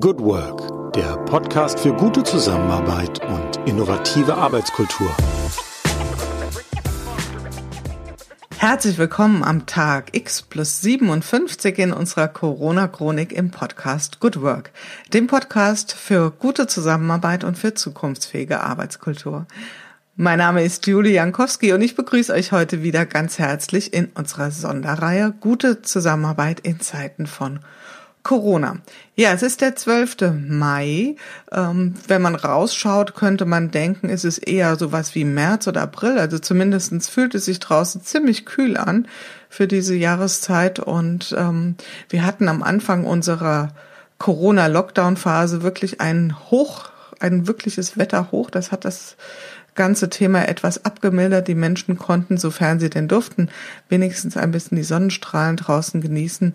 Good Work, der Podcast für gute Zusammenarbeit und innovative Arbeitskultur. Herzlich willkommen am Tag X plus 57 in unserer Corona-Chronik im Podcast Good Work, dem Podcast für gute Zusammenarbeit und für zukunftsfähige Arbeitskultur. Mein Name ist Julie Jankowski und ich begrüße euch heute wieder ganz herzlich in unserer Sonderreihe Gute Zusammenarbeit in Zeiten von Corona. Ja, es ist der 12. Mai. Ähm, wenn man rausschaut, könnte man denken, es ist eher sowas wie März oder April. Also zumindestens fühlt es sich draußen ziemlich kühl an für diese Jahreszeit. Und ähm, wir hatten am Anfang unserer Corona-Lockdown-Phase wirklich ein Hoch, ein wirkliches Wetterhoch. Das hat das ganze Thema etwas abgemildert. Die Menschen konnten, sofern sie denn durften, wenigstens ein bisschen die Sonnenstrahlen draußen genießen.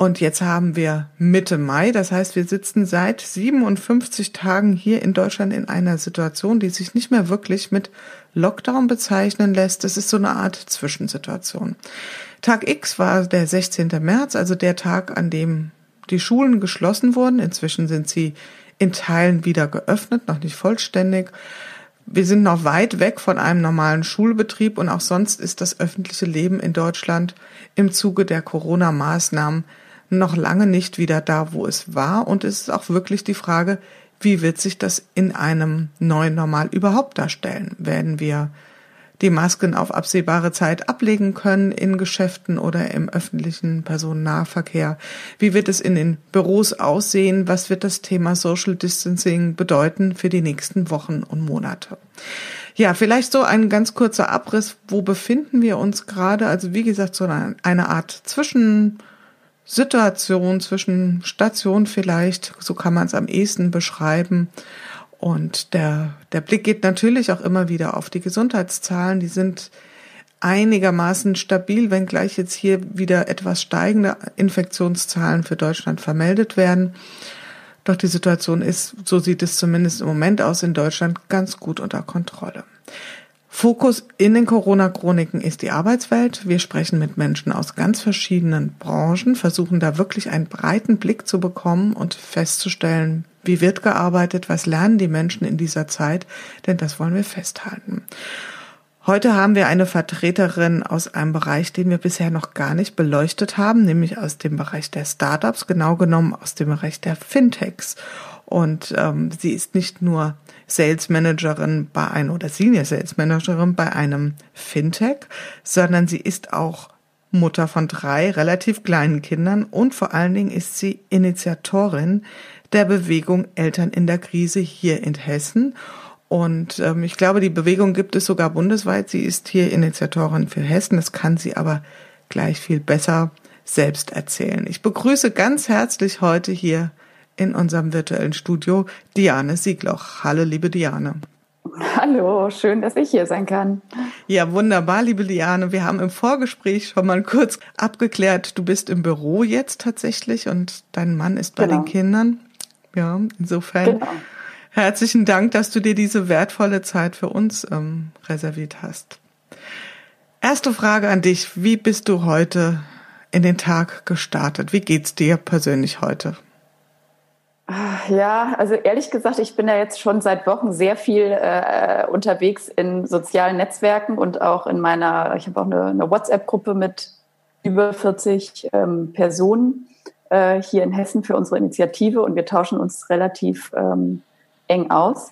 Und jetzt haben wir Mitte Mai, das heißt, wir sitzen seit 57 Tagen hier in Deutschland in einer Situation, die sich nicht mehr wirklich mit Lockdown bezeichnen lässt. Das ist so eine Art Zwischensituation. Tag X war der 16. März, also der Tag, an dem die Schulen geschlossen wurden. Inzwischen sind sie in Teilen wieder geöffnet, noch nicht vollständig. Wir sind noch weit weg von einem normalen Schulbetrieb und auch sonst ist das öffentliche Leben in Deutschland im Zuge der Corona-Maßnahmen noch lange nicht wieder da, wo es war. Und es ist auch wirklich die Frage, wie wird sich das in einem neuen Normal überhaupt darstellen? Werden wir die Masken auf absehbare Zeit ablegen können in Geschäften oder im öffentlichen Personennahverkehr? Wie wird es in den Büros aussehen? Was wird das Thema Social Distancing bedeuten für die nächsten Wochen und Monate? Ja, vielleicht so ein ganz kurzer Abriss. Wo befinden wir uns gerade? Also wie gesagt, so eine Art Zwischen Situation zwischen Station vielleicht, so kann man es am ehesten beschreiben. Und der, der Blick geht natürlich auch immer wieder auf die Gesundheitszahlen. Die sind einigermaßen stabil, wenngleich jetzt hier wieder etwas steigende Infektionszahlen für Deutschland vermeldet werden. Doch die Situation ist, so sieht es zumindest im Moment aus, in Deutschland ganz gut unter Kontrolle. Fokus in den Corona-Chroniken ist die Arbeitswelt. Wir sprechen mit Menschen aus ganz verschiedenen Branchen, versuchen da wirklich einen breiten Blick zu bekommen und festzustellen, wie wird gearbeitet, was lernen die Menschen in dieser Zeit, denn das wollen wir festhalten. Heute haben wir eine Vertreterin aus einem Bereich, den wir bisher noch gar nicht beleuchtet haben, nämlich aus dem Bereich der Startups, genau genommen aus dem Bereich der Fintechs. Und ähm, sie ist nicht nur Sales Managerin bei einem oder Senior Sales Managerin bei einem Fintech, sondern sie ist auch Mutter von drei relativ kleinen Kindern und vor allen Dingen ist sie Initiatorin der Bewegung Eltern in der Krise hier in Hessen. Und ähm, ich glaube, die Bewegung gibt es sogar bundesweit. Sie ist hier Initiatorin für Hessen. Das kann sie aber gleich viel besser selbst erzählen. Ich begrüße ganz herzlich heute hier in unserem virtuellen Studio Diane Siegloch. Hallo, liebe Diane. Hallo, schön, dass ich hier sein kann. Ja, wunderbar, liebe Diane. Wir haben im Vorgespräch schon mal kurz abgeklärt, du bist im Büro jetzt tatsächlich und dein Mann ist bei genau. den Kindern. Ja, insofern genau. herzlichen Dank, dass du dir diese wertvolle Zeit für uns ähm, reserviert hast. Erste Frage an dich. Wie bist du heute in den Tag gestartet? Wie geht's dir persönlich heute? Ja, also ehrlich gesagt, ich bin ja jetzt schon seit Wochen sehr viel äh, unterwegs in sozialen Netzwerken und auch in meiner, ich habe auch eine, eine WhatsApp-Gruppe mit über 40 ähm, Personen äh, hier in Hessen für unsere Initiative und wir tauschen uns relativ ähm, eng aus.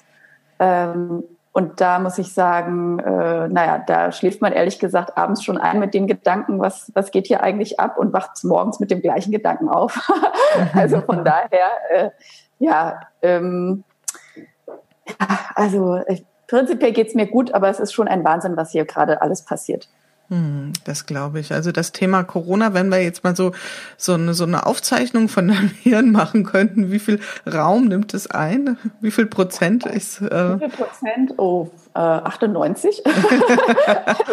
Ähm, und da muss ich sagen, äh, naja, da schläft man ehrlich gesagt abends schon ein mit den Gedanken, was, was geht hier eigentlich ab und wacht morgens mit dem gleichen Gedanken auf. also von daher, äh, ja, ähm, also äh, prinzipiell geht's mir gut, aber es ist schon ein Wahnsinn, was hier gerade alles passiert. Hm, das glaube ich. Also das Thema Corona, wenn wir jetzt mal so so eine, so eine Aufzeichnung von deinem Hirn machen könnten, wie viel Raum nimmt es ein? Wie viel Prozent ist? Äh wie viel Prozent? Oh, äh, 98. also,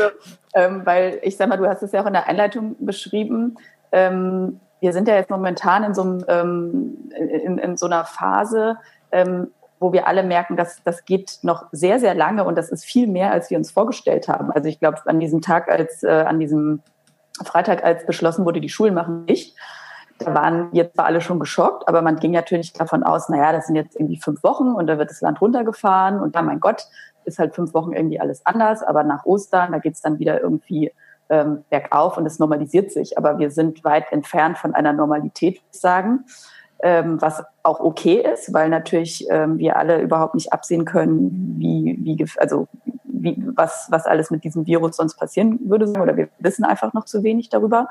ähm, weil ich sag mal, du hast es ja auch in der Einleitung beschrieben. Ähm, wir sind ja jetzt momentan in so, einem, ähm, in, in so einer Phase, ähm, wo wir alle merken, dass das geht noch sehr, sehr lange und das ist viel mehr, als wir uns vorgestellt haben. Also ich glaube, an diesem Tag, als äh, an diesem Freitag, als beschlossen wurde, die Schulen machen nicht, Da waren jetzt zwar alle schon geschockt, aber man ging natürlich davon aus, naja, das sind jetzt irgendwie fünf Wochen und da wird das Land runtergefahren und ja, mein Gott, ist halt fünf Wochen irgendwie alles anders, aber nach Ostern, da geht's dann wieder irgendwie ähm, bergauf und es normalisiert sich. Aber wir sind weit entfernt von einer Normalität, würde ich sagen, ähm, was auch okay ist, weil natürlich ähm, wir alle überhaupt nicht absehen können, wie, wie also wie, was, was alles mit diesem Virus sonst passieren würde, oder wir wissen einfach noch zu wenig darüber.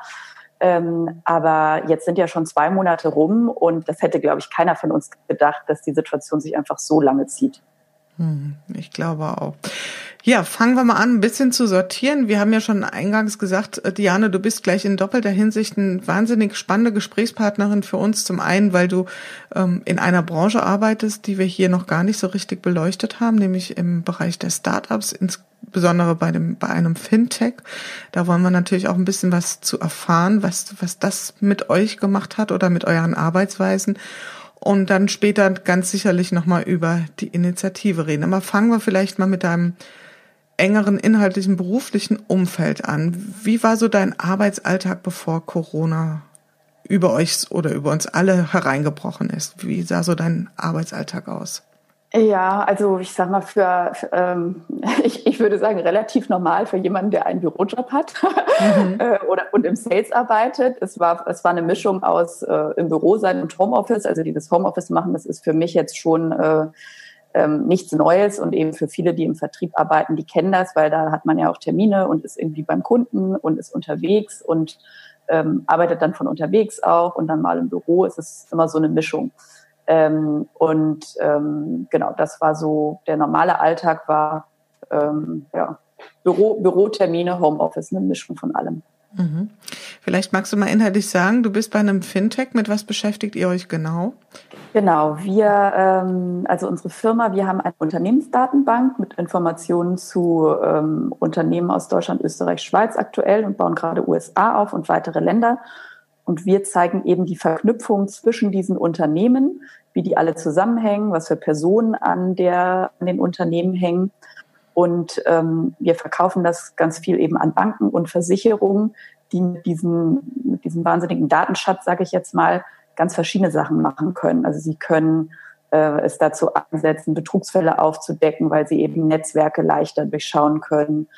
Ähm, aber jetzt sind ja schon zwei Monate rum und das hätte, glaube ich, keiner von uns gedacht, dass die Situation sich einfach so lange zieht. Hm, ich glaube auch. Ja, fangen wir mal an, ein bisschen zu sortieren. Wir haben ja schon eingangs gesagt, äh, Diane, du bist gleich in doppelter Hinsicht eine wahnsinnig spannende Gesprächspartnerin für uns. Zum einen, weil du ähm, in einer Branche arbeitest, die wir hier noch gar nicht so richtig beleuchtet haben, nämlich im Bereich der Startups, insbesondere bei dem bei einem Fintech. Da wollen wir natürlich auch ein bisschen was zu erfahren, was was das mit euch gemacht hat oder mit euren Arbeitsweisen und dann später ganz sicherlich nochmal über die Initiative reden. Aber fangen wir vielleicht mal mit deinem engeren inhaltlichen beruflichen Umfeld an. Wie war so dein Arbeitsalltag, bevor Corona über euch oder über uns alle hereingebrochen ist? Wie sah so dein Arbeitsalltag aus? Ja, also ich sag mal, für, ähm, ich, ich würde sagen, relativ normal für jemanden, der einen Bürojob hat mhm. äh, oder und im Sales arbeitet. Es war, es war eine Mischung aus äh, im Büro sein und Homeoffice. Also dieses Homeoffice machen, das ist für mich jetzt schon äh, ähm, nichts Neues und eben für viele, die im Vertrieb arbeiten, die kennen das, weil da hat man ja auch Termine und ist irgendwie beim Kunden und ist unterwegs und ähm, arbeitet dann von unterwegs auch und dann mal im Büro. Es ist immer so eine Mischung. Ähm, und ähm, genau, das war so, der normale Alltag war ähm, ja, Büro, Bürotermine, Homeoffice, eine Mischung von allem. Mhm. Vielleicht magst du mal inhaltlich sagen, du bist bei einem Fintech. Mit was beschäftigt ihr euch genau? Genau, wir, ähm, also unsere Firma, wir haben eine Unternehmensdatenbank mit Informationen zu ähm, Unternehmen aus Deutschland, Österreich, Schweiz aktuell und bauen gerade USA auf und weitere Länder. Und wir zeigen eben die Verknüpfung zwischen diesen Unternehmen, wie die alle zusammenhängen, was für Personen an, der, an den Unternehmen hängen. Und ähm, wir verkaufen das ganz viel eben an Banken und Versicherungen, die mit diesem, mit diesem wahnsinnigen Datenschatz, sage ich jetzt mal, ganz verschiedene Sachen machen können. Also sie können äh, es dazu einsetzen, Betrugsfälle aufzudecken, weil sie eben Netzwerke leichter durchschauen können.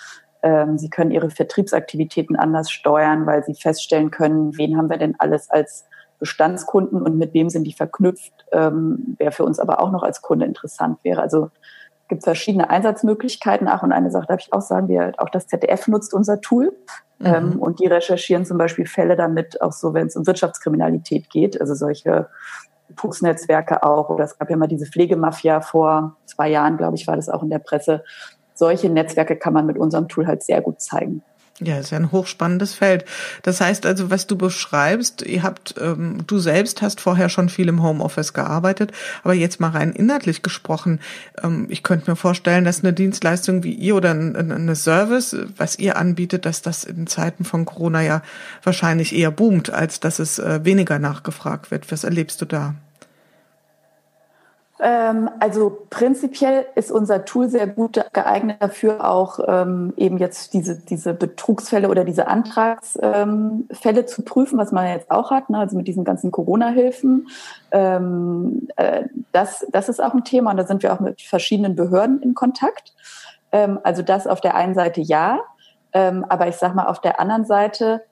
Ähm, sie können ihre Vertriebsaktivitäten anders steuern, weil sie feststellen können, wen haben wir denn alles als Bestandskunden und mit wem sind die verknüpft, ähm, wer für uns aber auch noch als Kunde interessant wäre. Also gibt verschiedene Einsatzmöglichkeiten. Ach, und eine Sache darf ich auch sagen, wir, auch das ZDF nutzt unser Tool. Mhm. Ähm, und die recherchieren zum Beispiel Fälle damit, auch so, wenn es um Wirtschaftskriminalität geht, also solche Betrugsnetzwerke auch. Oder es gab ja mal diese Pflegemafia vor zwei Jahren, glaube ich, war das auch in der Presse. Solche Netzwerke kann man mit unserem Tool halt sehr gut zeigen. Ja, ist ja ein hochspannendes Feld. Das heißt also, was du beschreibst, ihr habt, ähm, du selbst hast vorher schon viel im Homeoffice gearbeitet, aber jetzt mal rein inhaltlich gesprochen, ähm, ich könnte mir vorstellen, dass eine Dienstleistung wie ihr oder ein, eine Service, was ihr anbietet, dass das in Zeiten von Corona ja wahrscheinlich eher boomt, als dass es äh, weniger nachgefragt wird. Was erlebst du da? Ähm, also prinzipiell ist unser Tool sehr gut geeignet dafür, auch ähm, eben jetzt diese, diese Betrugsfälle oder diese Antragsfälle ähm, zu prüfen, was man jetzt auch hat, ne? also mit diesen ganzen Corona-Hilfen. Ähm, äh, das, das ist auch ein Thema und da sind wir auch mit verschiedenen Behörden in Kontakt. Ähm, also das auf der einen Seite ja, ähm, aber ich sage mal auf der anderen Seite,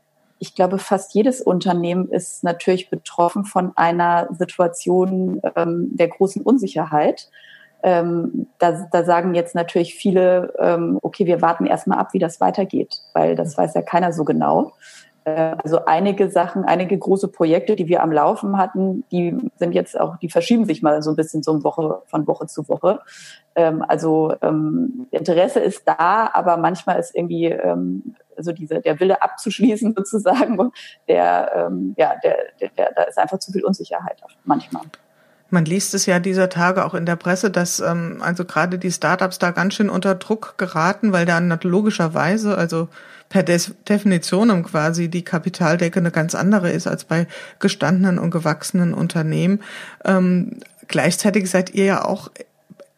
ich glaube, fast jedes Unternehmen ist natürlich betroffen von einer Situation ähm, der großen Unsicherheit. Ähm, da, da sagen jetzt natürlich viele, ähm, okay, wir warten erstmal ab, wie das weitergeht, weil das weiß ja keiner so genau. Äh, also einige Sachen, einige große Projekte, die wir am Laufen hatten, die sind jetzt auch, die verschieben sich mal so ein bisschen so Woche von Woche zu Woche. Ähm, also ähm, Interesse ist da, aber manchmal ist irgendwie ähm, also diese der Wille abzuschließen sozusagen, der ähm, ja der, der, der da ist einfach zu viel Unsicherheit manchmal. Man liest es ja dieser Tage auch in der Presse, dass ähm, also gerade die Startups da ganz schön unter Druck geraten, weil da logischerweise, also per Definition quasi die Kapitaldecke eine ganz andere ist als bei gestandenen und gewachsenen Unternehmen. Ähm, gleichzeitig seid ihr ja auch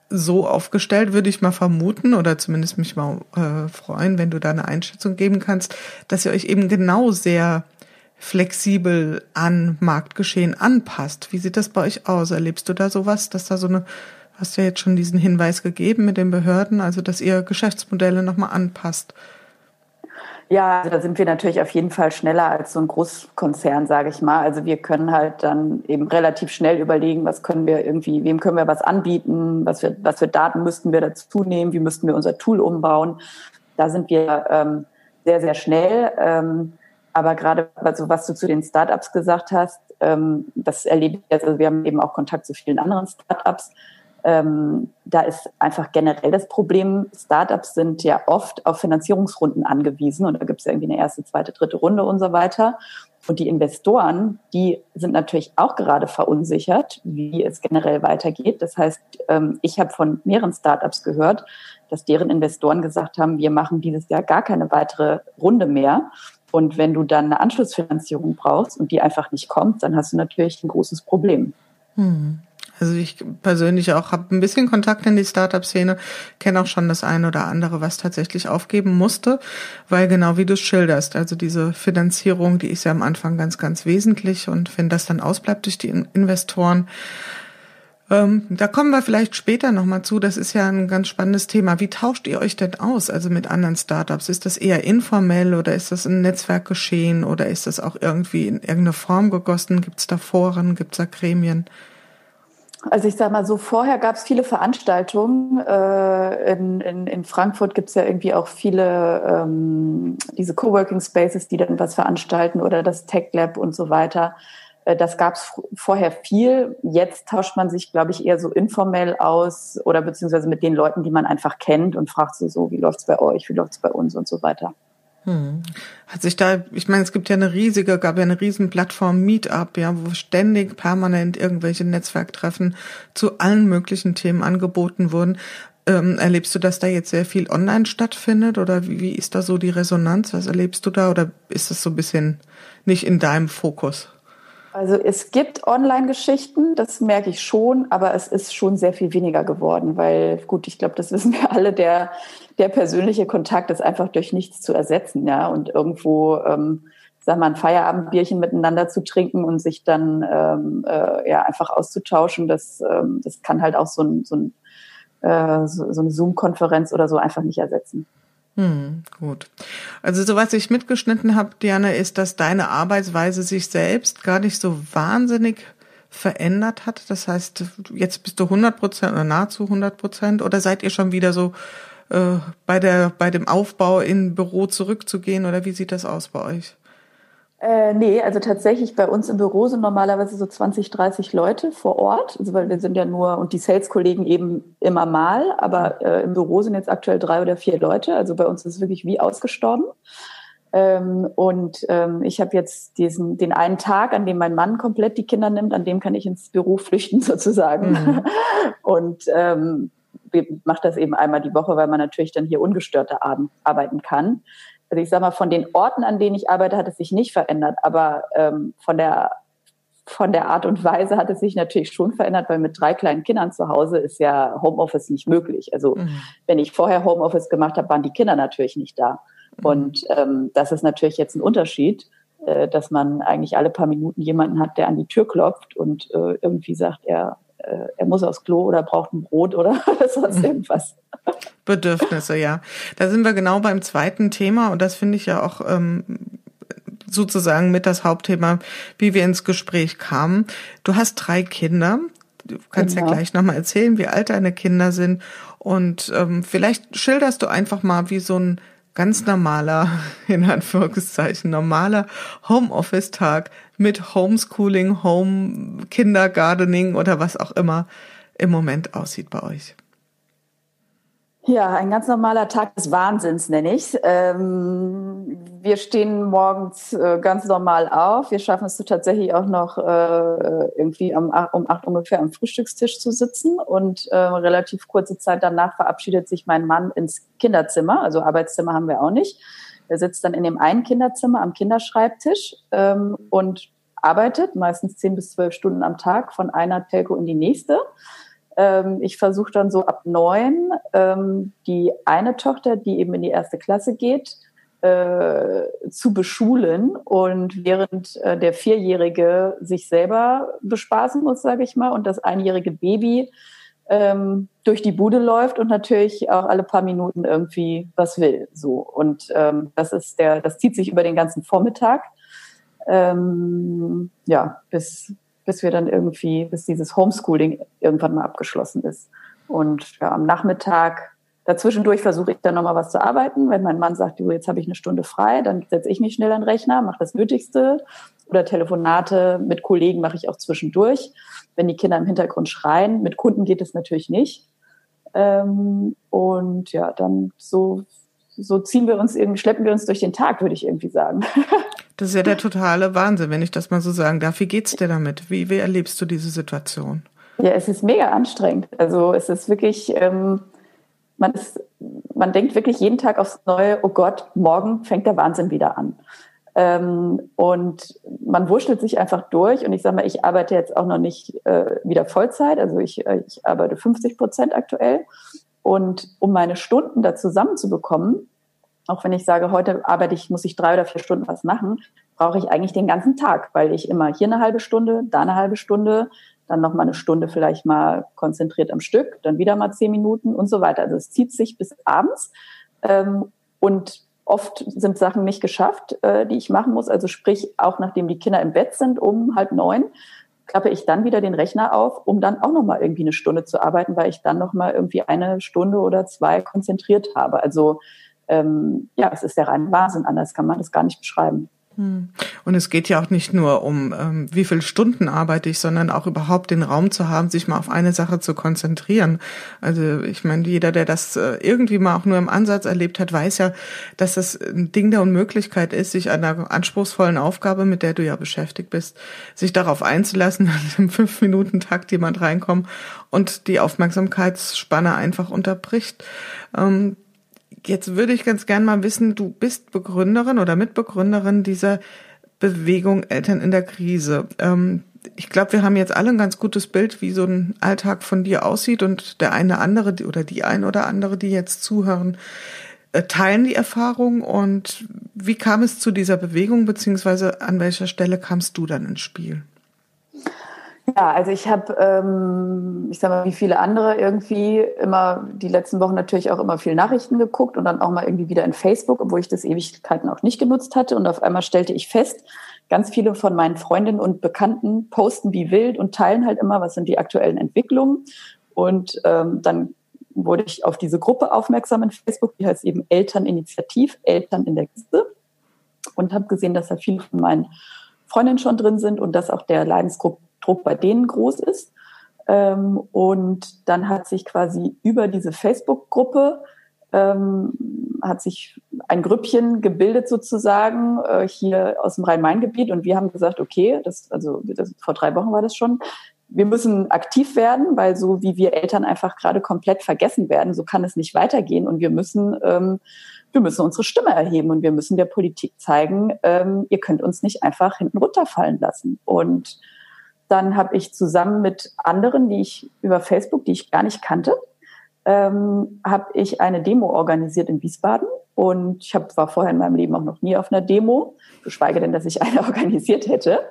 so aufgestellt, würde ich mal vermuten, oder zumindest mich mal äh, freuen, wenn du da eine Einschätzung geben kannst, dass ihr euch eben genau sehr flexibel an Marktgeschehen anpasst. Wie sieht das bei euch aus? Erlebst du da sowas, dass da so eine, hast du ja jetzt schon diesen Hinweis gegeben mit den Behörden, also dass ihr Geschäftsmodelle nochmal anpasst? Ja, also da sind wir natürlich auf jeden Fall schneller als so ein Großkonzern, sage ich mal. Also wir können halt dann eben relativ schnell überlegen, was können wir irgendwie, wem können wir was anbieten, was für, was für Daten müssten wir dazu nehmen, wie müssten wir unser Tool umbauen. Da sind wir ähm, sehr, sehr schnell. Ähm, aber gerade also was du zu den Startups gesagt hast, ähm, das erlebe ich jetzt, also wir haben eben auch Kontakt zu vielen anderen Startups ähm, da ist einfach generell das Problem, Startups sind ja oft auf Finanzierungsrunden angewiesen und da gibt es irgendwie eine erste, zweite, dritte Runde und so weiter. Und die Investoren, die sind natürlich auch gerade verunsichert, wie es generell weitergeht. Das heißt, ähm, ich habe von mehreren Startups gehört, dass deren Investoren gesagt haben, wir machen dieses Jahr gar keine weitere Runde mehr. Und wenn du dann eine Anschlussfinanzierung brauchst und die einfach nicht kommt, dann hast du natürlich ein großes Problem. Hm. Also ich persönlich auch habe ein bisschen Kontakt in die Startup-Szene, kenne auch schon das eine oder andere, was tatsächlich aufgeben musste, weil genau wie du schilderst, also diese Finanzierung, die ist ja am Anfang ganz, ganz wesentlich und wenn das dann ausbleibt durch die Investoren, ähm, da kommen wir vielleicht später nochmal zu. Das ist ja ein ganz spannendes Thema. Wie tauscht ihr euch denn aus, also mit anderen Startups? Ist das eher informell oder ist das ein Netzwerkgeschehen oder ist das auch irgendwie in irgendeine Form gegossen? Gibt es da Foren, gibt es da Gremien? Also ich sage mal so, vorher gab es viele Veranstaltungen. Äh, in, in, in Frankfurt gibt es ja irgendwie auch viele ähm, diese Coworking Spaces, die dann was veranstalten oder das Tech Lab und so weiter. Äh, das gab es vorher viel. Jetzt tauscht man sich, glaube ich, eher so informell aus oder beziehungsweise mit den Leuten, die man einfach kennt und fragt sie so, wie läuft's bei euch, wie läuft's bei uns und so weiter. Hm. Hat sich da, ich meine, es gibt ja eine riesige, gab ja eine riesen Plattform Meetup, ja, wo ständig permanent irgendwelche Netzwerktreffen zu allen möglichen Themen angeboten wurden. Ähm, erlebst du, dass da jetzt sehr viel online stattfindet oder wie, wie ist da so die Resonanz? Was erlebst du da oder ist das so ein bisschen nicht in deinem Fokus? Also es gibt Online-Geschichten, das merke ich schon, aber es ist schon sehr viel weniger geworden, weil gut, ich glaube, das wissen wir alle, der, der persönliche Kontakt ist einfach durch nichts zu ersetzen, ja. Und irgendwo, ähm, wir mal, ein Feierabendbierchen miteinander zu trinken und sich dann ähm, äh, ja einfach auszutauschen, das, ähm, das kann halt auch so, ein, so, ein, äh, so, so eine Zoom-Konferenz oder so einfach nicht ersetzen. Hm, gut. Also so was ich mitgeschnitten habe, Diana, ist, dass deine Arbeitsweise sich selbst gar nicht so wahnsinnig verändert hat. Das heißt, jetzt bist du 100 Prozent oder nahezu 100 Prozent oder seid ihr schon wieder so äh, bei der bei dem Aufbau in Büro zurückzugehen oder wie sieht das aus bei euch? Äh, nee, also tatsächlich bei uns im Büro sind normalerweise so 20, 30 Leute vor Ort, also weil wir sind ja nur und die Sales-Kollegen eben immer mal, aber äh, im Büro sind jetzt aktuell drei oder vier Leute, also bei uns ist es wirklich wie ausgestorben. Ähm, und ähm, ich habe jetzt diesen den einen Tag, an dem mein Mann komplett die Kinder nimmt, an dem kann ich ins Büro flüchten sozusagen. Mhm. Und ähm, macht das eben einmal die Woche, weil man natürlich dann hier ungestörter arbeiten kann also ich sage mal, von den Orten, an denen ich arbeite, hat es sich nicht verändert, aber ähm, von der von der Art und Weise hat es sich natürlich schon verändert, weil mit drei kleinen Kindern zu Hause ist ja Homeoffice nicht möglich. Also mhm. wenn ich vorher Homeoffice gemacht habe, waren die Kinder natürlich nicht da. Mhm. Und ähm, das ist natürlich jetzt ein Unterschied, äh, dass man eigentlich alle paar Minuten jemanden hat, der an die Tür klopft und äh, irgendwie sagt, er, äh, er muss aufs Klo oder braucht ein Brot oder sonst mhm. irgendwas. Bedürfnisse, ja. Da sind wir genau beim zweiten Thema und das finde ich ja auch ähm, sozusagen mit das Hauptthema, wie wir ins Gespräch kamen. Du hast drei Kinder. Du kannst genau. ja gleich nochmal erzählen, wie alt deine Kinder sind. Und ähm, vielleicht schilderst du einfach mal, wie so ein ganz normaler, in Anführungszeichen, normaler Homeoffice-Tag mit Homeschooling, Home Kindergartening oder was auch immer im Moment aussieht bei euch. Ja, ein ganz normaler Tag des Wahnsinns nenne ich ähm, Wir stehen morgens äh, ganz normal auf. Wir schaffen es tatsächlich auch noch äh, irgendwie um, um acht ungefähr am Frühstückstisch zu sitzen und äh, relativ kurze Zeit danach verabschiedet sich mein Mann ins Kinderzimmer. Also Arbeitszimmer haben wir auch nicht. Er sitzt dann in dem einen Kinderzimmer am Kinderschreibtisch ähm, und arbeitet meistens zehn bis zwölf Stunden am Tag von einer Telco in die nächste. Ähm, ich versuche dann so ab neun ähm, die eine Tochter, die eben in die erste Klasse geht, äh, zu beschulen und während äh, der Vierjährige sich selber bespaßen muss, sage ich mal, und das einjährige Baby ähm, durch die Bude läuft und natürlich auch alle paar Minuten irgendwie was will. So und ähm, das ist der, das zieht sich über den ganzen Vormittag. Ähm, ja, bis bis wir dann irgendwie, bis dieses Homeschooling irgendwann mal abgeschlossen ist. Und ja, am Nachmittag Dazwischendurch versuche ich dann nochmal was zu arbeiten. Wenn mein Mann sagt, du, jetzt habe ich eine Stunde frei, dann setze ich mich schnell an den Rechner, mache das Nötigste. Oder Telefonate mit Kollegen mache ich auch zwischendurch. Wenn die Kinder im Hintergrund schreien, mit Kunden geht es natürlich nicht. Ähm, und ja, dann so, so ziehen wir uns irgendwie, schleppen wir uns durch den Tag, würde ich irgendwie sagen. Das ist ja der totale Wahnsinn, wenn ich das mal so sagen darf. Wie geht's dir damit? Wie, wie erlebst du diese Situation? Ja, es ist mega anstrengend. Also es ist wirklich, ähm, man ist, man denkt wirklich jeden Tag aufs Neue, oh Gott, morgen fängt der Wahnsinn wieder an. Ähm, und man wurschtelt sich einfach durch. Und ich sage mal, ich arbeite jetzt auch noch nicht äh, wieder Vollzeit. Also ich, äh, ich arbeite 50 Prozent aktuell. Und um meine Stunden da zusammenzubekommen, auch wenn ich sage, heute arbeite ich, muss ich drei oder vier Stunden was machen, brauche ich eigentlich den ganzen Tag, weil ich immer hier eine halbe Stunde, da eine halbe Stunde, dann noch mal eine Stunde vielleicht mal konzentriert am Stück, dann wieder mal zehn Minuten und so weiter. Also es zieht sich bis abends ähm, und oft sind Sachen nicht geschafft, äh, die ich machen muss. Also sprich, auch nachdem die Kinder im Bett sind um halb neun, klappe ich dann wieder den Rechner auf, um dann auch noch mal irgendwie eine Stunde zu arbeiten, weil ich dann noch mal irgendwie eine Stunde oder zwei konzentriert habe. Also ähm, ja, es ist der reine Wahnsinn. Anders kann man das gar nicht beschreiben. Hm. Und es geht ja auch nicht nur um, ähm, wie viele Stunden arbeite ich, sondern auch überhaupt den Raum zu haben, sich mal auf eine Sache zu konzentrieren. Also ich meine, jeder, der das äh, irgendwie mal auch nur im Ansatz erlebt hat, weiß ja, dass das ein Ding der Unmöglichkeit ist, sich einer anspruchsvollen Aufgabe, mit der du ja beschäftigt bist, sich darauf einzulassen, dass im Fünf-Minuten-Takt jemand reinkommt und die Aufmerksamkeitsspanne einfach unterbricht. Ähm, Jetzt würde ich ganz gern mal wissen, du bist Begründerin oder Mitbegründerin dieser Bewegung Eltern in der Krise. Ähm, ich glaube, wir haben jetzt alle ein ganz gutes Bild, wie so ein Alltag von dir aussieht und der eine andere oder die ein oder andere, die jetzt zuhören, äh, teilen die Erfahrung und wie kam es zu dieser Bewegung beziehungsweise an welcher Stelle kamst du dann ins Spiel? Ja, also ich habe, ähm, ich sag mal, wie viele andere irgendwie immer die letzten Wochen natürlich auch immer viel Nachrichten geguckt und dann auch mal irgendwie wieder in Facebook, obwohl ich das Ewigkeiten auch nicht genutzt hatte. Und auf einmal stellte ich fest, ganz viele von meinen Freundinnen und Bekannten posten wie wild und teilen halt immer, was sind die aktuellen Entwicklungen. Und ähm, dann wurde ich auf diese Gruppe aufmerksam in Facebook, die heißt eben Elterninitiativ, Eltern in der Kiste. Und habe gesehen, dass da viele von meinen Freundinnen schon drin sind und dass auch der Leidensdruck Druck bei denen groß ist. Ähm, und dann hat sich quasi über diese Facebook-Gruppe ähm, hat sich ein Grüppchen gebildet sozusagen äh, hier aus dem Rhein-Main-Gebiet. Und wir haben gesagt, okay, das, also das, vor drei Wochen war das schon, wir müssen aktiv werden, weil so wie wir Eltern einfach gerade komplett vergessen werden, so kann es nicht weitergehen. Und wir müssen ähm, wir müssen unsere Stimme erheben und wir müssen der Politik zeigen, ähm, ihr könnt uns nicht einfach hinten runterfallen lassen. Und dann habe ich zusammen mit anderen, die ich über Facebook, die ich gar nicht kannte, ähm, habe ich eine Demo organisiert in Wiesbaden. Und ich hab, war vorher in meinem Leben auch noch nie auf einer Demo, geschweige denn, dass ich eine organisiert hätte.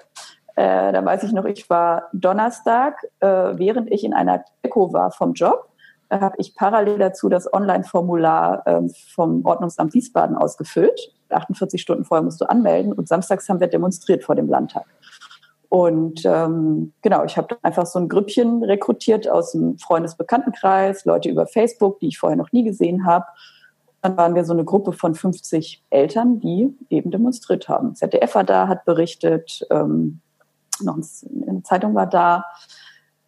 Äh, da weiß ich noch, ich war Donnerstag, äh, während ich in einer Echo war vom Job, äh, habe ich parallel dazu das Online-Formular ähm, vom Ordnungsamt Wiesbaden ausgefüllt. 48 Stunden vorher musst du anmelden und samstags haben wir demonstriert vor dem Landtag. Und ähm, genau, ich habe einfach so ein Grüppchen rekrutiert aus dem Freundesbekanntenkreis, Leute über Facebook, die ich vorher noch nie gesehen habe. Dann waren wir so eine Gruppe von 50 Eltern, die eben demonstriert haben. ZDF war da, hat berichtet, ähm, noch eine Zeitung war da.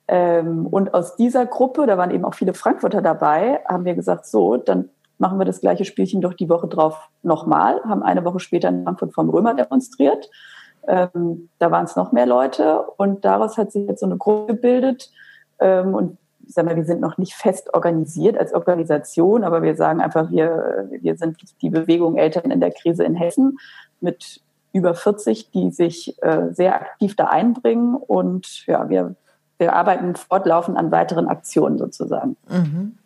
Ähm, und aus dieser Gruppe, da waren eben auch viele Frankfurter dabei, haben wir gesagt, so, dann machen wir das gleiche Spielchen doch die Woche drauf nochmal, haben eine Woche später in Frankfurt vom Römer demonstriert ähm, da waren es noch mehr Leute und daraus hat sich jetzt so eine Gruppe gebildet. Ähm, und sag mal, wir sind noch nicht fest organisiert als Organisation, aber wir sagen einfach, wir, wir sind die Bewegung Eltern in der Krise in Hessen mit über 40, die sich äh, sehr aktiv da einbringen und ja, wir, wir arbeiten fortlaufend an weiteren Aktionen sozusagen. Mhm.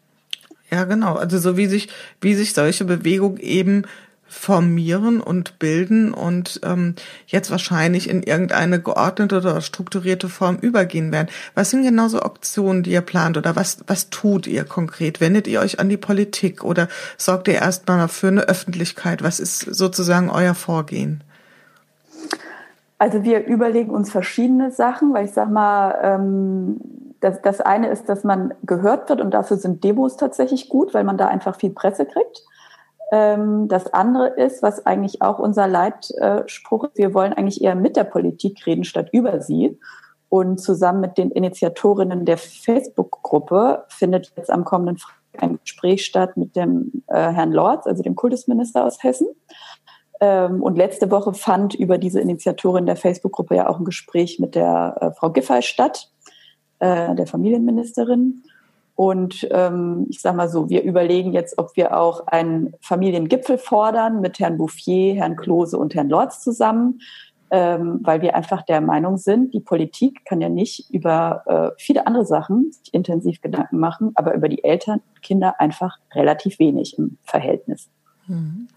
Ja, genau. Also so wie sich, wie sich solche Bewegungen eben formieren und bilden und ähm, jetzt wahrscheinlich in irgendeine geordnete oder strukturierte Form übergehen werden. Was sind genau so Optionen, die ihr plant oder was, was tut ihr konkret? Wendet ihr euch an die Politik oder sorgt ihr erstmal für eine Öffentlichkeit? Was ist sozusagen euer Vorgehen? Also wir überlegen uns verschiedene Sachen, weil ich sag mal, ähm, das, das eine ist, dass man gehört wird und dafür sind Demos tatsächlich gut, weil man da einfach viel Presse kriegt. Ähm, das andere ist, was eigentlich auch unser Leitspruch ist, wir wollen eigentlich eher mit der Politik reden statt über sie. Und zusammen mit den Initiatorinnen der Facebook-Gruppe findet jetzt am kommenden Freitag ein Gespräch statt mit dem äh, Herrn Lorz, also dem Kultusminister aus Hessen. Ähm, und letzte Woche fand über diese Initiatorin der Facebook-Gruppe ja auch ein Gespräch mit der äh, Frau Giffey statt, äh, der Familienministerin. Und ähm, ich sage mal so, wir überlegen jetzt, ob wir auch einen Familiengipfel fordern mit Herrn Bouffier, Herrn Klose und Herrn Lorz zusammen, ähm, weil wir einfach der Meinung sind, die Politik kann ja nicht über äh, viele andere Sachen sich intensiv Gedanken machen, aber über die Eltern, Kinder einfach relativ wenig im Verhältnis. Mhm.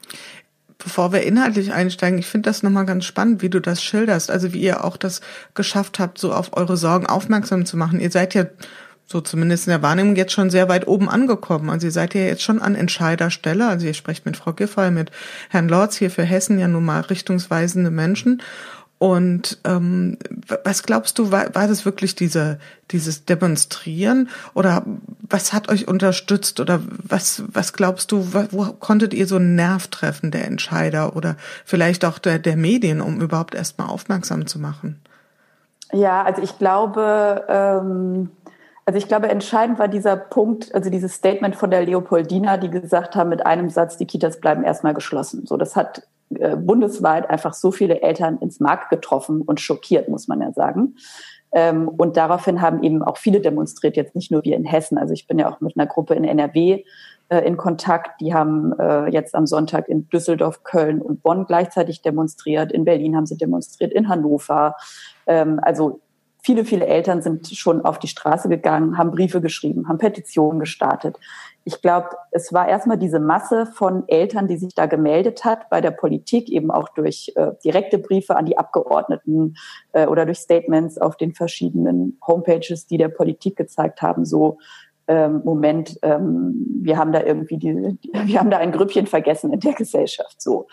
Bevor wir inhaltlich einsteigen, ich finde das nochmal ganz spannend, wie du das schilderst, also wie ihr auch das geschafft habt, so auf eure Sorgen aufmerksam zu machen. Ihr seid ja so zumindest in der Wahrnehmung jetzt schon sehr weit oben angekommen. Also ihr seid ja jetzt schon an Entscheiderstelle. Also ihr sprecht mit Frau Giffey, mit Herrn Lorz hier für Hessen ja nun mal richtungsweisende Menschen. Und ähm, was glaubst du, war, war das wirklich diese, dieses Demonstrieren oder was hat euch unterstützt oder was, was glaubst du, wo, wo konntet ihr so einen Nerv treffen der Entscheider oder vielleicht auch der, der Medien, um überhaupt erstmal aufmerksam zu machen? Ja, also ich glaube, ähm also ich glaube, entscheidend war dieser Punkt, also dieses Statement von der Leopoldina, die gesagt haben, mit einem Satz, die Kitas bleiben erstmal geschlossen. So, das hat äh, bundesweit einfach so viele Eltern ins Mark getroffen und schockiert, muss man ja sagen. Ähm, und daraufhin haben eben auch viele demonstriert, jetzt nicht nur wir in Hessen. Also ich bin ja auch mit einer Gruppe in NRW äh, in Kontakt. Die haben äh, jetzt am Sonntag in Düsseldorf, Köln und Bonn gleichzeitig demonstriert. In Berlin haben sie demonstriert, in Hannover. Ähm, also viele, viele Eltern sind schon auf die Straße gegangen, haben Briefe geschrieben, haben Petitionen gestartet. Ich glaube, es war erstmal diese Masse von Eltern, die sich da gemeldet hat bei der Politik, eben auch durch äh, direkte Briefe an die Abgeordneten äh, oder durch Statements auf den verschiedenen Homepages, die der Politik gezeigt haben, so ähm, Moment, ähm, wir haben da irgendwie die, wir haben da ein Grüppchen vergessen in der Gesellschaft so.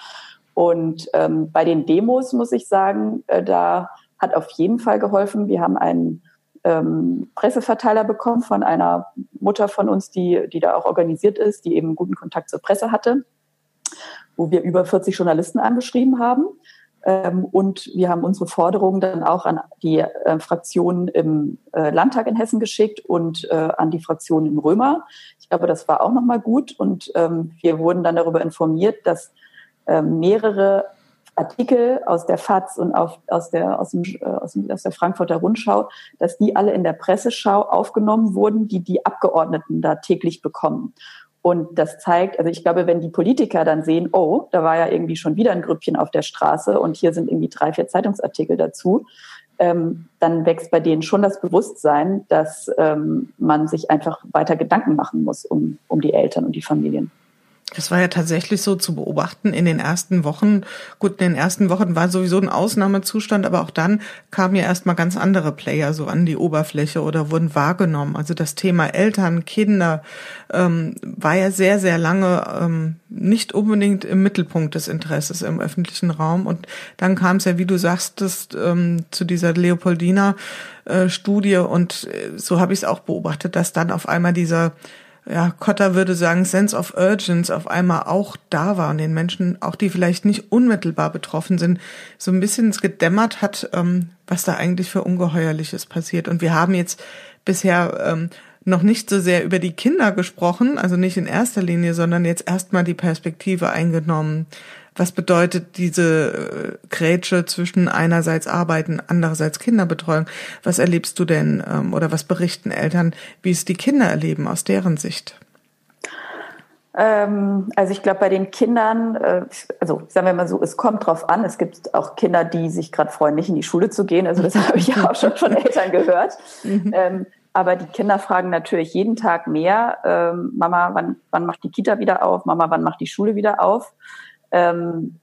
Und ähm, bei den Demos muss ich sagen, äh, da hat auf jeden Fall geholfen. Wir haben einen ähm, Presseverteiler bekommen von einer Mutter von uns, die, die da auch organisiert ist, die eben guten Kontakt zur Presse hatte, wo wir über 40 Journalisten angeschrieben haben. Ähm, und wir haben unsere Forderungen dann auch an die äh, Fraktionen im äh, Landtag in Hessen geschickt und äh, an die Fraktionen im Römer. Ich glaube, das war auch nochmal gut. Und ähm, wir wurden dann darüber informiert, dass ähm, mehrere Artikel aus der FAZ und auf, aus, der, aus, dem, äh, aus, dem, aus der Frankfurter Rundschau, dass die alle in der Presseschau aufgenommen wurden, die die Abgeordneten da täglich bekommen. Und das zeigt, also ich glaube, wenn die Politiker dann sehen, oh, da war ja irgendwie schon wieder ein Grüppchen auf der Straße und hier sind irgendwie drei, vier Zeitungsartikel dazu, ähm, dann wächst bei denen schon das Bewusstsein, dass ähm, man sich einfach weiter Gedanken machen muss um, um die Eltern und die Familien. Das war ja tatsächlich so zu beobachten in den ersten Wochen. Gut, in den ersten Wochen war sowieso ein Ausnahmezustand, aber auch dann kamen ja erstmal ganz andere Player so an die Oberfläche oder wurden wahrgenommen. Also das Thema Eltern, Kinder ähm, war ja sehr, sehr lange ähm, nicht unbedingt im Mittelpunkt des Interesses im öffentlichen Raum. Und dann kam es ja, wie du sagtest, ähm, zu dieser Leopoldina äh, Studie und äh, so habe ich es auch beobachtet, dass dann auf einmal dieser ja, Cotter würde sagen, Sense of Urgence auf einmal auch da war und den Menschen, auch die vielleicht nicht unmittelbar betroffen sind, so ein bisschen gedämmert hat, ähm, was da eigentlich für Ungeheuerliches passiert. Und wir haben jetzt bisher ähm, noch nicht so sehr über die Kinder gesprochen, also nicht in erster Linie, sondern jetzt erstmal die Perspektive eingenommen was bedeutet diese äh, Grätsche zwischen einerseits Arbeiten, andererseits Kinderbetreuung? Was erlebst du denn ähm, oder was berichten Eltern, wie es die Kinder erleben aus deren Sicht? Ähm, also ich glaube, bei den Kindern, äh, also sagen wir mal so, es kommt drauf an. Es gibt auch Kinder, die sich gerade freuen, nicht in die Schule zu gehen. Also das habe ich ja auch schon von Eltern gehört. Mhm. Ähm, aber die Kinder fragen natürlich jeden Tag mehr, ähm, Mama, wann, wann macht die Kita wieder auf? Mama, wann macht die Schule wieder auf? Ähm,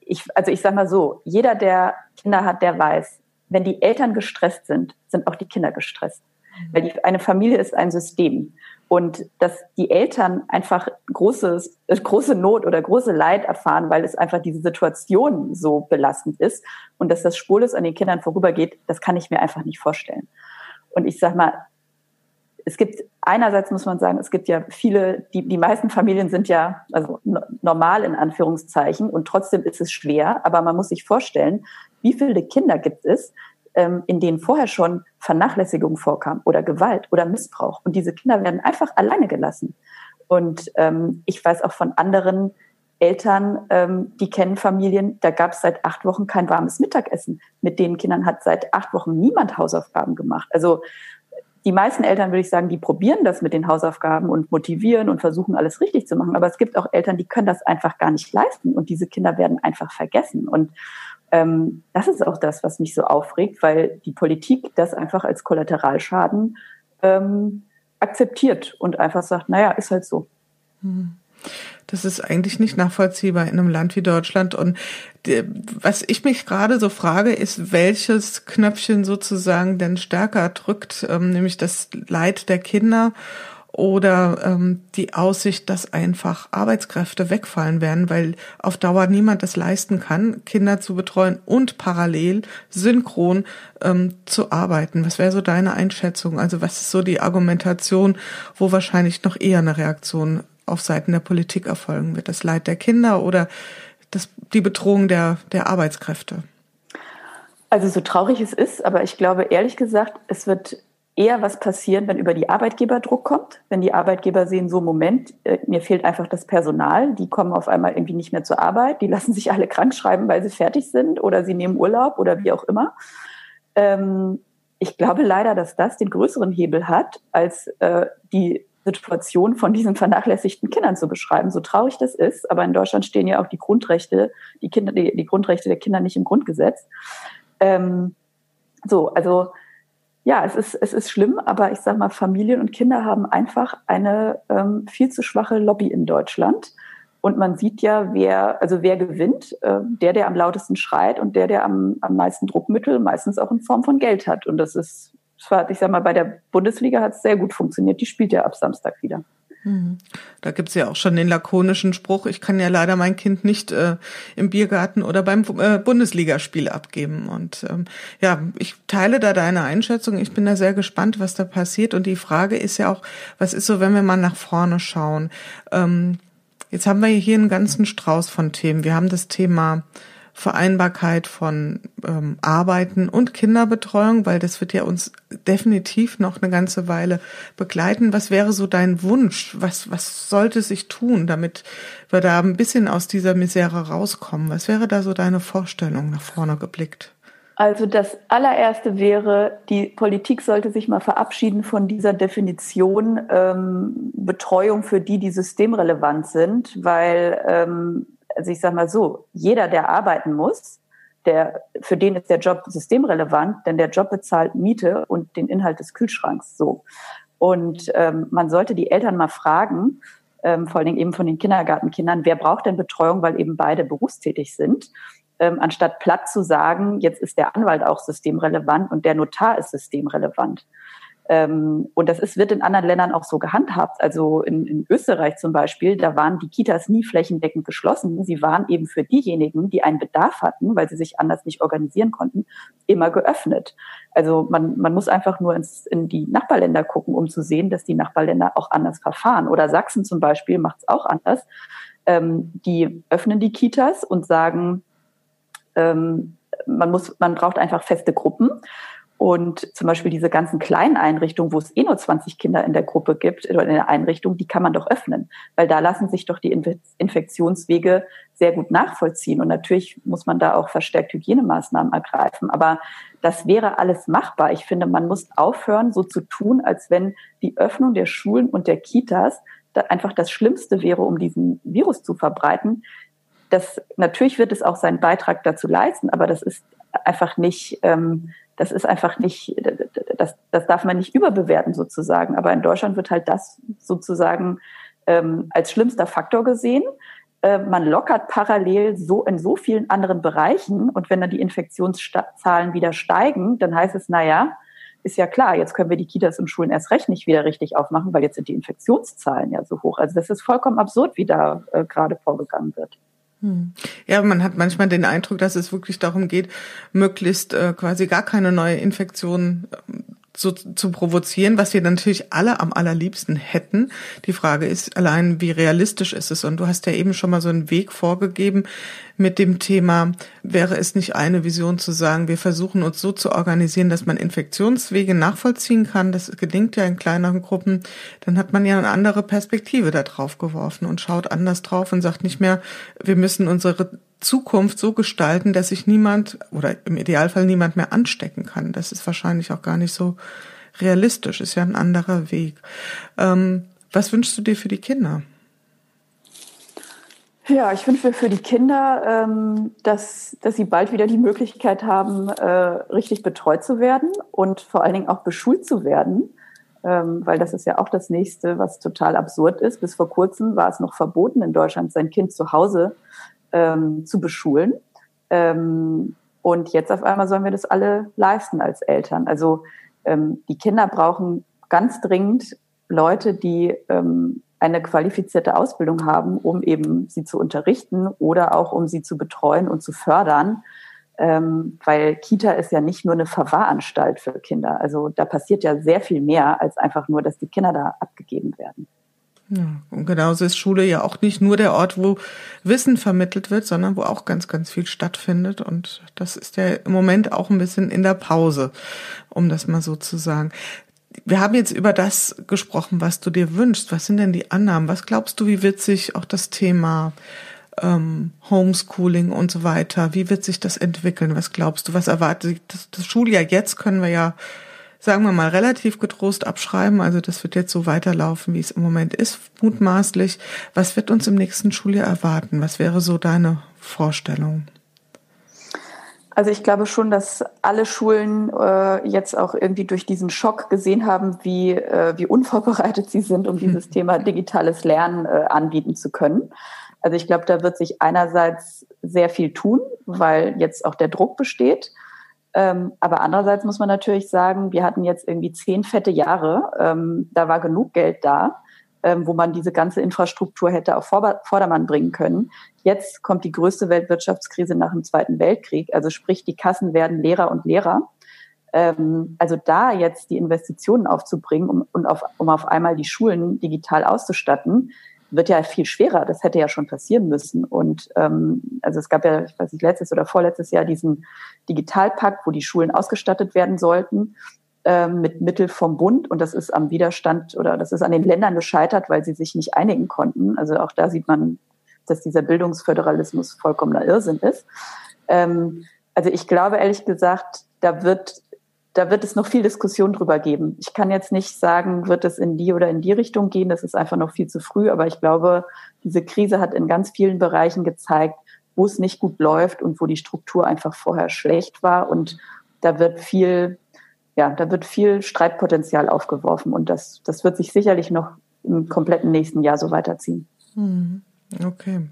ich, also ich sage mal so, jeder, der Kinder hat, der weiß, wenn die Eltern gestresst sind, sind auch die Kinder gestresst. Weil die, eine Familie ist ein System. Und dass die Eltern einfach großes, große Not oder große Leid erfahren, weil es einfach diese Situation so belastend ist und dass das spurlos an den Kindern vorübergeht, das kann ich mir einfach nicht vorstellen. Und ich sag mal, es gibt einerseits muss man sagen, es gibt ja viele, die, die meisten Familien sind ja also normal in Anführungszeichen und trotzdem ist es schwer. Aber man muss sich vorstellen, wie viele Kinder gibt es, ähm, in denen vorher schon Vernachlässigung vorkam oder Gewalt oder Missbrauch. Und diese Kinder werden einfach alleine gelassen. Und ähm, ich weiß auch von anderen Eltern, ähm, die kennen Familien, da gab es seit acht Wochen kein warmes Mittagessen. Mit den Kindern hat seit acht Wochen niemand Hausaufgaben gemacht. Also die meisten Eltern, würde ich sagen, die probieren das mit den Hausaufgaben und motivieren und versuchen alles richtig zu machen. Aber es gibt auch Eltern, die können das einfach gar nicht leisten und diese Kinder werden einfach vergessen. Und ähm, das ist auch das, was mich so aufregt, weil die Politik das einfach als Kollateralschaden ähm, akzeptiert und einfach sagt, naja, ist halt so. Hm. Das ist eigentlich nicht nachvollziehbar in einem Land wie Deutschland. Und was ich mich gerade so frage, ist, welches Knöpfchen sozusagen denn stärker drückt, ähm, nämlich das Leid der Kinder oder ähm, die Aussicht, dass einfach Arbeitskräfte wegfallen werden, weil auf Dauer niemand das leisten kann, Kinder zu betreuen und parallel synchron ähm, zu arbeiten. Was wäre so deine Einschätzung? Also was ist so die Argumentation, wo wahrscheinlich noch eher eine Reaktion auf Seiten der Politik erfolgen wird? Das Leid der Kinder oder das, die Bedrohung der, der Arbeitskräfte? Also so traurig es ist, aber ich glaube ehrlich gesagt, es wird eher was passieren, wenn über die Arbeitgeber Druck kommt, wenn die Arbeitgeber sehen, so Moment, äh, mir fehlt einfach das Personal, die kommen auf einmal irgendwie nicht mehr zur Arbeit, die lassen sich alle krank schreiben, weil sie fertig sind oder sie nehmen Urlaub oder wie auch immer. Ähm, ich glaube leider, dass das den größeren Hebel hat, als äh, die Situation von diesen vernachlässigten Kindern zu beschreiben, so traurig das ist. Aber in Deutschland stehen ja auch die Grundrechte, die Kinder, die, die Grundrechte der Kinder nicht im Grundgesetz. Ähm, so, also ja, es ist, es ist schlimm, aber ich sage mal, Familien und Kinder haben einfach eine ähm, viel zu schwache Lobby in Deutschland. Und man sieht ja, wer, also wer gewinnt, äh, der, der am lautesten schreit und der, der am, am meisten Druckmittel, meistens auch in Form von Geld hat. Und das ist, ich sag mal, bei der Bundesliga hat es sehr gut funktioniert. Die spielt ja ab Samstag wieder. Mhm. Da gibt's ja auch schon den lakonischen Spruch, ich kann ja leider mein Kind nicht äh, im Biergarten oder beim äh, Bundesligaspiel abgeben. Und ähm, ja, ich teile da deine Einschätzung. Ich bin da sehr gespannt, was da passiert. Und die Frage ist ja auch, was ist so, wenn wir mal nach vorne schauen? Ähm, jetzt haben wir hier einen ganzen Strauß von Themen. Wir haben das Thema Vereinbarkeit von ähm, Arbeiten und Kinderbetreuung, weil das wird ja uns definitiv noch eine ganze Weile begleiten. Was wäre so dein Wunsch? Was, was sollte sich tun, damit wir da ein bisschen aus dieser Misere rauskommen? Was wäre da so deine Vorstellung nach vorne geblickt? Also das allererste wäre, die Politik sollte sich mal verabschieden von dieser Definition ähm, Betreuung für die, die systemrelevant sind, weil ähm, also ich sage mal so, jeder, der arbeiten muss, der, für den ist der Job systemrelevant, denn der Job bezahlt Miete und den Inhalt des Kühlschranks so. Und ähm, man sollte die Eltern mal fragen, ähm, vor allen Dingen eben von den Kindergartenkindern, wer braucht denn Betreuung, weil eben beide berufstätig sind, ähm, anstatt platt zu sagen, jetzt ist der Anwalt auch systemrelevant und der Notar ist systemrelevant. Ähm, und das ist, wird in anderen Ländern auch so gehandhabt. Also in, in, Österreich zum Beispiel, da waren die Kitas nie flächendeckend geschlossen. Sie waren eben für diejenigen, die einen Bedarf hatten, weil sie sich anders nicht organisieren konnten, immer geöffnet. Also man, man muss einfach nur ins, in die Nachbarländer gucken, um zu sehen, dass die Nachbarländer auch anders verfahren. Oder Sachsen zum Beispiel macht es auch anders. Ähm, die öffnen die Kitas und sagen, ähm, man muss, man braucht einfach feste Gruppen. Und zum Beispiel diese ganzen kleinen Einrichtungen, wo es eh nur 20 Kinder in der Gruppe gibt oder in der Einrichtung, die kann man doch öffnen, weil da lassen sich doch die Infektionswege sehr gut nachvollziehen. Und natürlich muss man da auch verstärkt Hygienemaßnahmen ergreifen. Aber das wäre alles machbar. Ich finde, man muss aufhören, so zu tun, als wenn die Öffnung der Schulen und der Kitas da einfach das Schlimmste wäre, um diesen Virus zu verbreiten. Das, natürlich wird es auch seinen Beitrag dazu leisten, aber das ist einfach nicht, ähm, das ist einfach nicht, das, das darf man nicht überbewerten sozusagen. Aber in Deutschland wird halt das sozusagen ähm, als schlimmster Faktor gesehen. äh, man lockert parallel so in so vielen anderen Bereichen und wenn dann die Infektionszahlen wieder steigen, dann heißt es, naja, ist ja klar, jetzt können wir die Kitas und Schulen erst recht nicht wieder richtig aufmachen, weil jetzt sind die Infektionszahlen ja so hoch. Also das ist vollkommen absurd, wie da äh, gerade vorgegangen wird. Hm. Ja, man hat manchmal den Eindruck, dass es wirklich darum geht, möglichst äh, quasi gar keine neue Infektion ähm, so zu provozieren, was wir natürlich alle am allerliebsten hätten. Die Frage ist allein, wie realistisch ist es? Und du hast ja eben schon mal so einen Weg vorgegeben mit dem Thema, wäre es nicht eine Vision zu sagen, wir versuchen uns so zu organisieren, dass man Infektionswege nachvollziehen kann. Das gelingt ja in kleineren Gruppen. Dann hat man ja eine andere Perspektive da drauf geworfen und schaut anders drauf und sagt nicht mehr, wir müssen unsere Zukunft so gestalten, dass sich niemand oder im Idealfall niemand mehr anstecken kann. Das ist wahrscheinlich auch gar nicht so realistisch, ist ja ein anderer Weg. Ähm, was wünschst du dir für die Kinder? Ja, ich wünsche mir für die Kinder, ähm, dass, dass sie bald wieder die Möglichkeit haben, äh, richtig betreut zu werden und vor allen Dingen auch beschult zu werden, ähm, weil das ist ja auch das nächste, was total absurd ist. Bis vor kurzem war es noch verboten in Deutschland, sein Kind zu Hause ähm, zu beschulen. Und jetzt auf einmal sollen wir das alle leisten als Eltern. Also die Kinder brauchen ganz dringend Leute, die ähm, eine qualifizierte Ausbildung haben, um eben sie zu unterrichten oder auch um sie zu betreuen und zu fördern. Ähm, weil Kita ist ja nicht nur eine Verwahranstalt für Kinder. Also da passiert ja sehr viel mehr als einfach nur, dass die Kinder da abgegeben werden. Ja, und genauso ist Schule ja auch nicht nur der Ort, wo Wissen vermittelt wird, sondern wo auch ganz, ganz viel stattfindet. Und das ist ja im Moment auch ein bisschen in der Pause, um das mal so zu sagen. Wir haben jetzt über das gesprochen, was du dir wünschst. Was sind denn die Annahmen? Was glaubst du, wie wird sich auch das Thema ähm, Homeschooling und so weiter, wie wird sich das entwickeln? Was glaubst du? Was erwartet das, das Schuljahr jetzt können wir ja sagen wir mal, relativ getrost abschreiben. Also das wird jetzt so weiterlaufen, wie es im Moment ist, mutmaßlich. Was wird uns im nächsten Schuljahr erwarten? Was wäre so deine Vorstellung? Also ich glaube schon, dass alle Schulen äh, jetzt auch irgendwie durch diesen Schock gesehen haben, wie, äh, wie unvorbereitet sie sind, um dieses. Thema digitales Lernen äh, anbieten zu können. Also ich glaube, da wird sich einerseits sehr viel tun, weil jetzt auch der Druck besteht. Ähm, aber andererseits muss man natürlich sagen, wir hatten jetzt irgendwie zehn fette Jahre. Ähm, da war genug Geld da, ähm, wo man diese ganze Infrastruktur hätte auf Vordermann bringen können. Jetzt kommt die größte Weltwirtschaftskrise nach dem Zweiten Weltkrieg. Also sprich, die Kassen werden leerer und leerer. Ähm, also da jetzt die Investitionen aufzubringen um, und auf, um auf einmal die Schulen digital auszustatten, wird ja viel schwerer. Das hätte ja schon passieren müssen. Und ähm, also es gab ja, ich weiß nicht, letztes oder vorletztes Jahr diesen Digitalpakt, wo die Schulen ausgestattet werden sollten mit Mittel vom Bund. Und das ist am Widerstand oder das ist an den Ländern gescheitert, weil sie sich nicht einigen konnten. Also auch da sieht man, dass dieser Bildungsföderalismus vollkommener Irrsinn ist. Ähm, also ich glaube ehrlich gesagt, da wird da wird es noch viel Diskussion drüber geben. Ich kann jetzt nicht sagen, wird es in die oder in die Richtung gehen. Das ist einfach noch viel zu früh. Aber ich glaube, diese Krise hat in ganz vielen Bereichen gezeigt, wo es nicht gut läuft und wo die Struktur einfach vorher schlecht war. Und da wird viel, ja, da wird viel Streitpotenzial aufgeworfen. Und das, das wird sich sicherlich noch im kompletten nächsten Jahr so weiterziehen. Hm, okay.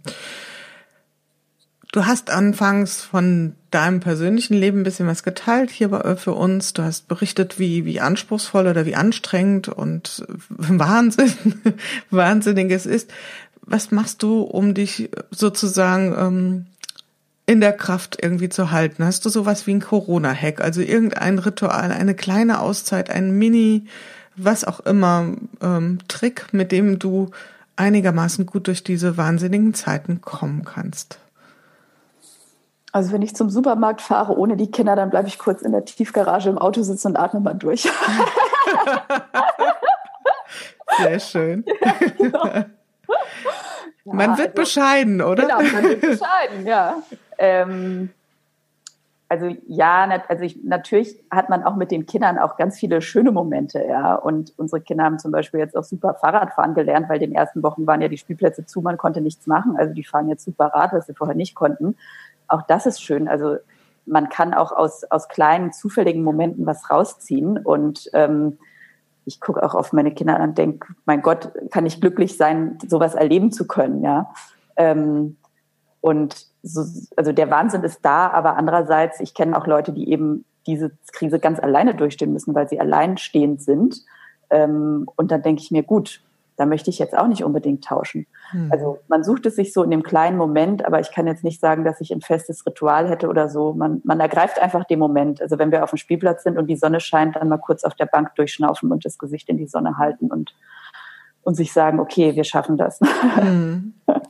Du hast anfangs von deinem persönlichen Leben ein bisschen was geteilt hier für uns. Du hast berichtet, wie, wie anspruchsvoll oder wie anstrengend und Wahnsinn, wahnsinnig es ist. Was machst du, um dich sozusagen ähm, in der Kraft irgendwie zu halten? Hast du sowas wie ein Corona-Hack, also irgendein Ritual, eine kleine Auszeit, ein Mini, was auch immer, ähm, Trick, mit dem du einigermaßen gut durch diese wahnsinnigen Zeiten kommen kannst? Also wenn ich zum Supermarkt fahre ohne die Kinder, dann bleibe ich kurz in der Tiefgarage im Auto sitzen und atme mal durch. Sehr schön. genau. man wird also, bescheiden, oder? Genau, man wird bescheiden, ja. Ähm, also ja, also ich, natürlich hat man auch mit den Kindern auch ganz viele schöne Momente, ja. Und unsere Kinder haben zum Beispiel jetzt auch super Fahrradfahren gelernt, weil in den ersten Wochen waren ja die Spielplätze zu, man konnte nichts machen. Also die fahren jetzt super Rad, was sie vorher nicht konnten auch das ist schön. Also man kann auch aus, aus kleinen, zufälligen Momenten was rausziehen. Und ähm, ich gucke auch auf meine Kinder und denke, mein Gott, kann ich glücklich sein, sowas erleben zu können, ja. Ähm, und so, also der Wahnsinn ist da, aber andererseits, ich kenne auch Leute, die eben diese Krise ganz alleine durchstehen müssen, weil sie alleinstehend sind. Ähm, und dann denke ich mir, gut, da möchte ich jetzt auch nicht unbedingt tauschen. Hm. Also man sucht es sich so in dem kleinen Moment, aber ich kann jetzt nicht sagen, dass ich ein festes Ritual hätte oder so. Man, man ergreift einfach den Moment. Also wenn wir auf dem Spielplatz sind und die Sonne scheint, dann mal kurz auf der Bank durchschnaufen und das Gesicht in die Sonne halten und, und sich sagen, okay, wir schaffen das. Hm.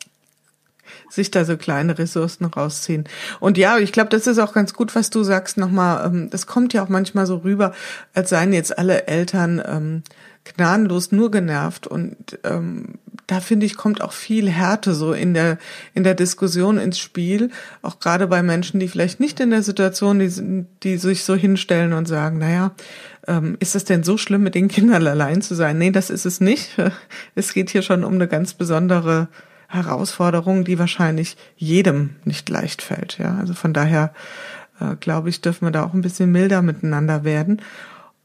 sich da so kleine Ressourcen rausziehen. Und ja, ich glaube, das ist auch ganz gut, was du sagst nochmal. Ähm, das kommt ja auch manchmal so rüber, als seien jetzt alle Eltern ähm, gnadenlos nur genervt. Und ähm, da finde ich, kommt auch viel Härte so in der, in der Diskussion ins Spiel. Auch gerade bei Menschen, die vielleicht nicht in der Situation, die, die sich so hinstellen und sagen, naja, ähm, ist es denn so schlimm, mit den Kindern allein zu sein? Nee, das ist es nicht. Es geht hier schon um eine ganz besondere Herausforderung, die wahrscheinlich jedem nicht leicht fällt. Ja, also von daher äh, glaube ich, dürfen wir da auch ein bisschen milder miteinander werden.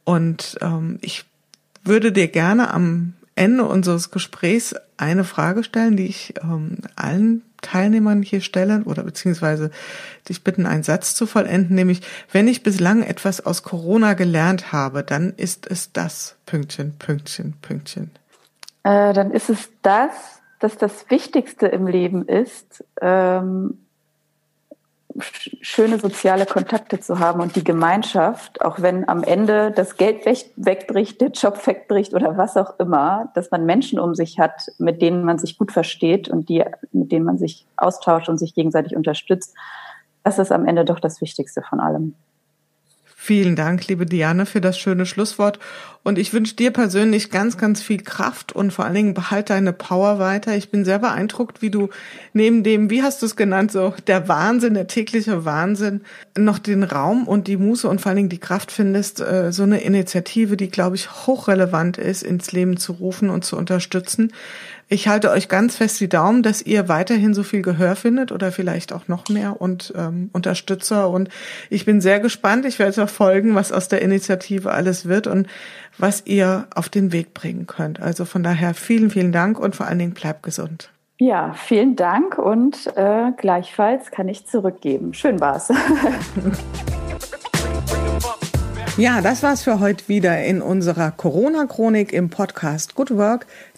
Und ähm, ich würde dir gerne am Ende unseres Gesprächs eine Frage stellen, die ich ähm, allen Teilnehmern hier stelle oder beziehungsweise dich bitten, einen Satz zu vollenden, nämlich, wenn ich bislang etwas aus Corona gelernt habe, dann ist es das, Pünktchen, Pünktchen, Pünktchen. Äh, dann ist es das, dass das Wichtigste im Leben ist, ähm, schöne soziale Kontakte zu haben und die Gemeinschaft, auch wenn am Ende das Geld weg, wegbricht, der Job wegbricht oder was auch immer, dass man Menschen um sich hat, mit denen man sich gut versteht und die, mit denen man sich austauscht und sich gegenseitig unterstützt. Das ist am Ende doch das Wichtigste von allem. Vielen Dank, liebe Diane, für das schöne Schlusswort. Und ich wünsche dir persönlich ganz, ganz viel Kraft und vor allen Dingen behalte deine Power weiter. Ich bin sehr beeindruckt, wie du neben dem, wie hast du es genannt, so der Wahnsinn, der tägliche Wahnsinn, noch den Raum und die Muße und vor allen Dingen die Kraft findest, äh, so eine Initiative, die, glaube ich, hochrelevant ist, ins Leben zu rufen und zu unterstützen. Ich halte euch ganz fest die Daumen, dass ihr weiterhin so viel Gehör findet oder vielleicht auch noch mehr und ähm, Unterstützer. Und ich bin sehr gespannt. Ich werde verfolgen, was aus der Initiative alles wird und was ihr auf den Weg bringen könnt. Also von daher vielen, vielen Dank und vor allen Dingen bleibt gesund. Ja, vielen Dank und äh, gleichfalls kann ich zurückgeben. Schön war's. Ja, das war's für heute wieder in unserer Corona-Chronik im Podcast Good Work